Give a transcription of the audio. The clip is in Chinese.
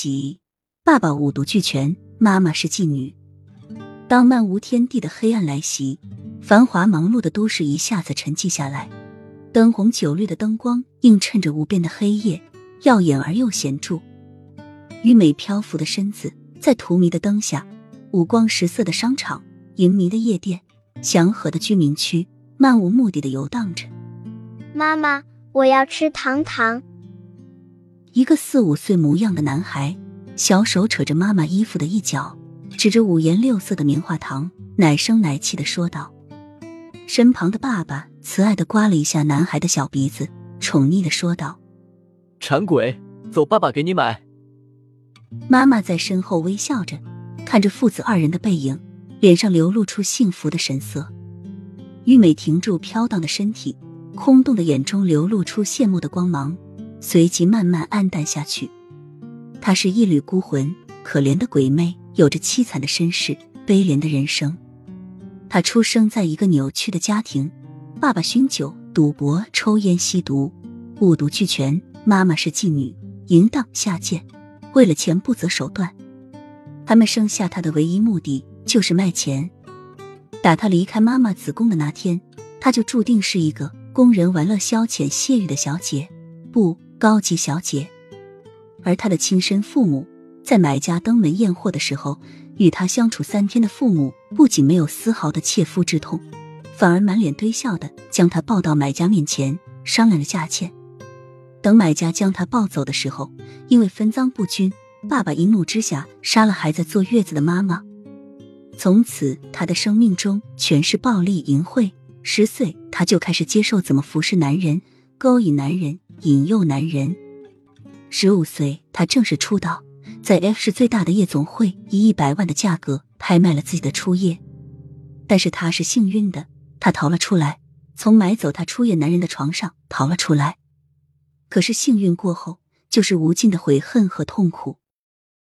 集，爸爸五毒俱全，妈妈是妓女。当漫无天地的黑暗来袭，繁华忙碌的都市一下子沉寂下来。灯红酒绿的灯光映衬着无边的黑夜，耀眼而又显著。玉美漂浮的身子在荼蘼的灯下，五光十色的商场，淫靡的夜店，祥和的居民区，漫无目的的游荡着。妈妈，我要吃糖糖。一个四五岁模样的男孩，小手扯着妈妈衣服的一角，指着五颜六色的棉花糖，奶声奶气的说道。身旁的爸爸慈爱的刮了一下男孩的小鼻子，宠溺的说道：“馋鬼，走，爸爸给你买。”妈妈在身后微笑着，看着父子二人的背影，脸上流露出幸福的神色。玉美停住飘荡的身体，空洞的眼中流露出羡慕的光芒。随即慢慢暗淡下去。她是一缕孤魂，可怜的鬼魅，有着凄惨的身世，悲怜的人生。她出生在一个扭曲的家庭，爸爸酗酒、赌博、抽烟、吸毒，五毒俱全；妈妈是妓女，淫荡下贱，为了钱不择手段。他们生下她的唯一目的就是卖钱。打她离开妈妈子宫的那天，她就注定是一个供人玩乐、消遣、泄欲的小姐。不。高级小姐，而他的亲生父母在买家登门验货的时候，与他相处三天的父母不仅没有丝毫的切肤之痛，反而满脸堆笑的将他抱到买家面前商量着价钱。等买家将他抱走的时候，因为分赃不均，爸爸一怒之下杀了还在坐月子的妈妈。从此，他的生命中全是暴力淫秽。十岁，他就开始接受怎么服侍男人，勾引男人。引诱男人。十五岁，他正式出道，在 F 市最大的夜总会以一百万的价格拍卖了自己的初夜。但是他是幸运的，他逃了出来，从买走他初夜男人的床上逃了出来。可是幸运过后，就是无尽的悔恨和痛苦。